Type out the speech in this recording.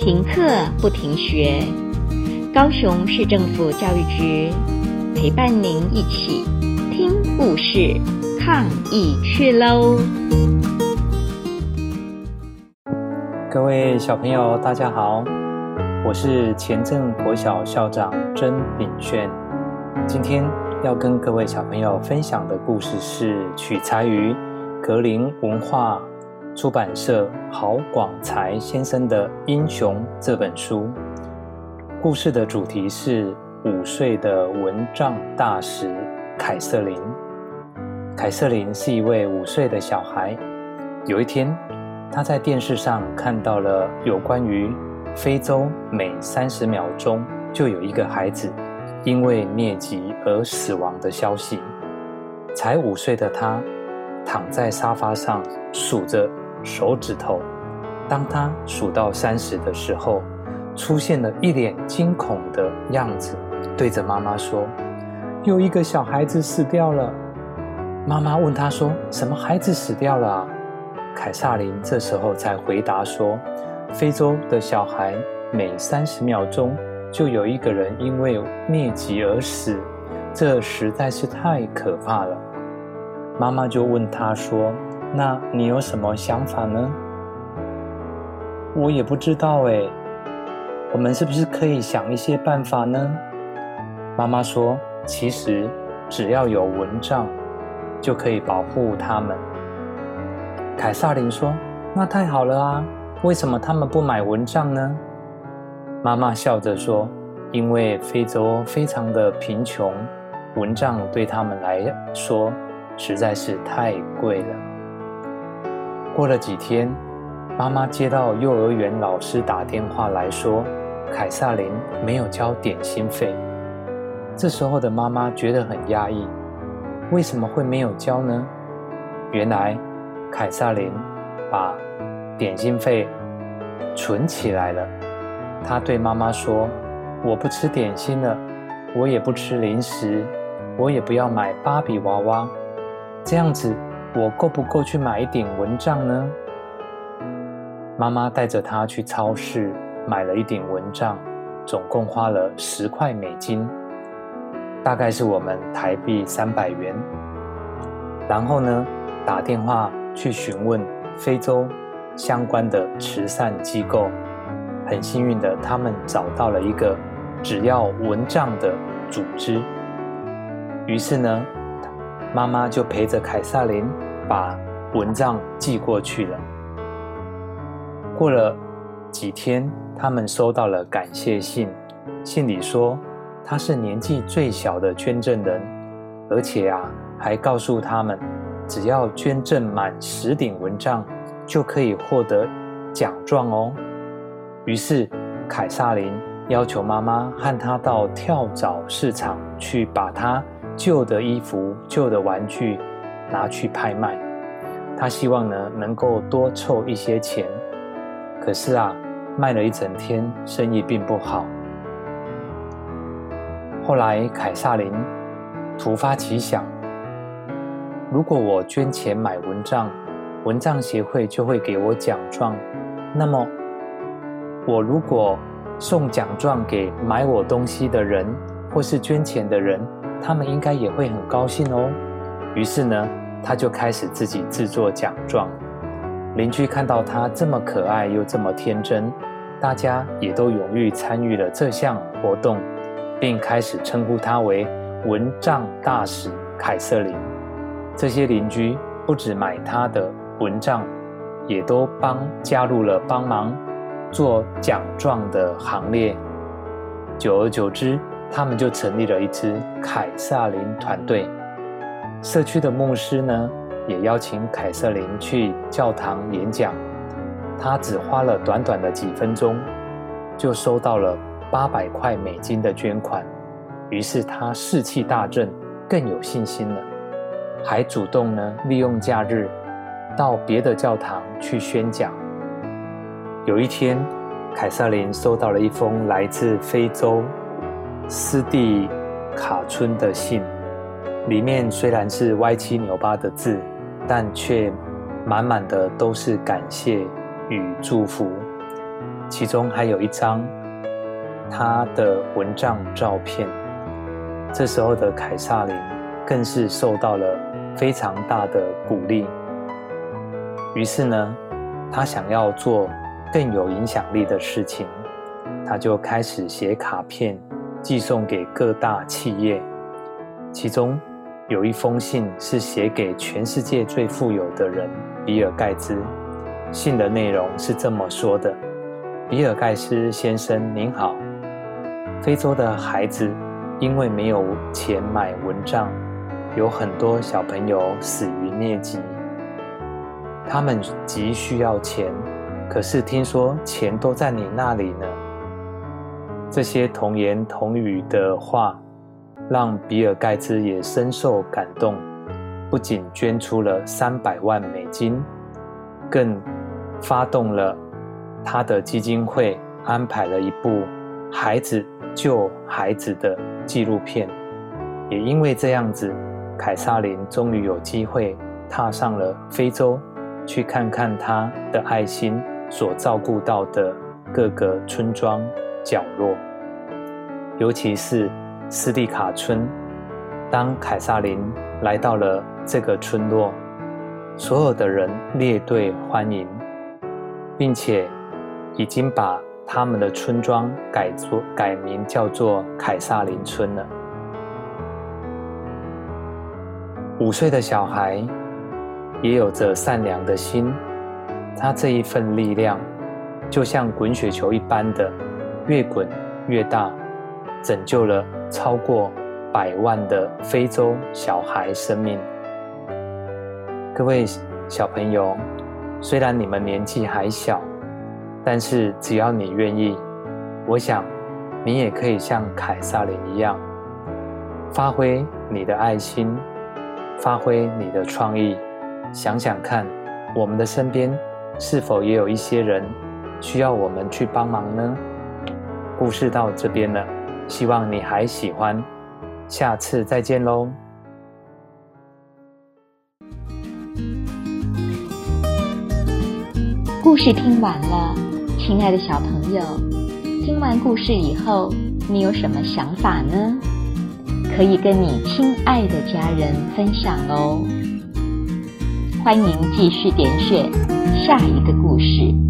停课不停学，高雄市政府教育局陪伴您一起听故事、抗疫去喽！各位小朋友，大家好，我是前镇国小校长曾炳炫。今天要跟各位小朋友分享的故事是取材于格林文化出版社郝广才先生的《英雄》这本书，故事的主题是五岁的蚊帐大使凯瑟琳。凯瑟琳是一位五岁的小孩。有一天，他在电视上看到了有关于非洲每三十秒钟就有一个孩子因为疟疾而死亡的消息。才五岁的他躺在沙发上数着。手指头，当他数到三十的时候，出现了一脸惊恐的样子，对着妈妈说：“有一个小孩子死掉了。”妈妈问他说：“什么孩子死掉了？”凯萨琳这时候才回答说：“非洲的小孩每三十秒钟就有一个人因为疟疾而死，这实在是太可怕了。”妈妈就问他说。那你有什么想法呢？我也不知道哎。我们是不是可以想一些办法呢？妈妈说：“其实只要有蚊帐，就可以保护他们。”凯萨琳说：“那太好了啊！为什么他们不买蚊帐呢？”妈妈笑着说：“因为非洲非常的贫穷，蚊帐对他们来说实在是太贵了。”过了几天，妈妈接到幼儿园老师打电话来说，凯萨琳没有交点心费。这时候的妈妈觉得很压抑，为什么会没有交呢？原来，凯萨琳把点心费存起来了。她对妈妈说：“我不吃点心了，我也不吃零食，我也不要买芭比娃娃，这样子。”我够不够去买一顶蚊帐呢？妈妈带着她去超市买了一顶蚊帐，总共花了十块美金，大概是我们台币三百元。然后呢，打电话去询问非洲相关的慈善机构，很幸运的，他们找到了一个只要蚊帐的组织。于是呢，妈妈就陪着凯瑟琳把蚊帐寄过去了。过了几天，他们收到了感谢信，信里说他是年纪最小的捐赠人，而且啊，还告诉他们，只要捐赠满十顶蚊帐，就可以获得奖状哦。于是，凯瑟琳要求妈妈和他到跳蚤市场去把他旧的衣服、旧的玩具拿去拍卖。他希望呢能够多凑一些钱，可是啊，卖了一整天，生意并不好。后来凯撒琳突发奇想，如果我捐钱买蚊帐，蚊帐协会就会给我奖状。那么，我如果送奖状给买我东西的人，或是捐钱的人，他们应该也会很高兴哦。于是呢，他就开始自己制作奖状。邻居看到他这么可爱又这么天真，大家也都踊跃参与了这项活动，并开始称呼他为“蚊帐大使凯瑟琳”。这些邻居不止买他的蚊帐，也都帮加入了帮忙做奖状的行列。久而久之，他们就成立了一支凯瑟琳团队。社区的牧师呢，也邀请凯瑟琳去教堂演讲。他只花了短短的几分钟，就收到了八百块美金的捐款。于是他士气大振，更有信心了，还主动呢利用假日到别的教堂去宣讲。有一天，凯瑟琳收到了一封来自非洲斯蒂卡村的信。里面虽然是歪七扭八的字，但却满满的都是感谢与祝福。其中还有一张他的蚊帐照片。这时候的凯撒琳更是受到了非常大的鼓励。于是呢，他想要做更有影响力的事情，他就开始写卡片，寄送给各大企业。其中有一封信是写给全世界最富有的人比尔盖茨。信的内容是这么说的：“比尔盖茨先生您好，非洲的孩子因为没有钱买蚊帐，有很多小朋友死于疟疾。”他们急需要钱，可是听说钱都在你那里呢。这些童言童语的话，让比尔盖茨也深受感动，不仅捐出了三百万美金，更发动了他的基金会，安排了一部《孩子救孩子》的纪录片。也因为这样子，凯萨琳终于有机会踏上了非洲。去看看他的爱心所照顾到的各个村庄角落，尤其是斯蒂卡村。当凯撒琳来到了这个村落，所有的人列队欢迎，并且已经把他们的村庄改作改名叫做凯撒琳村了。五岁的小孩。也有着善良的心，他这一份力量，就像滚雪球一般的，越滚越大，拯救了超过百万的非洲小孩生命。各位小朋友，虽然你们年纪还小，但是只要你愿意，我想你也可以像凯撒琳一样，发挥你的爱心，发挥你的创意。想想看，我们的身边是否也有一些人需要我们去帮忙呢？故事到这边了，希望你还喜欢，下次再见喽。故事听完了，亲爱的小朋友，听完故事以后，你有什么想法呢？可以跟你亲爱的家人分享哦。欢迎继续点选下一个故事。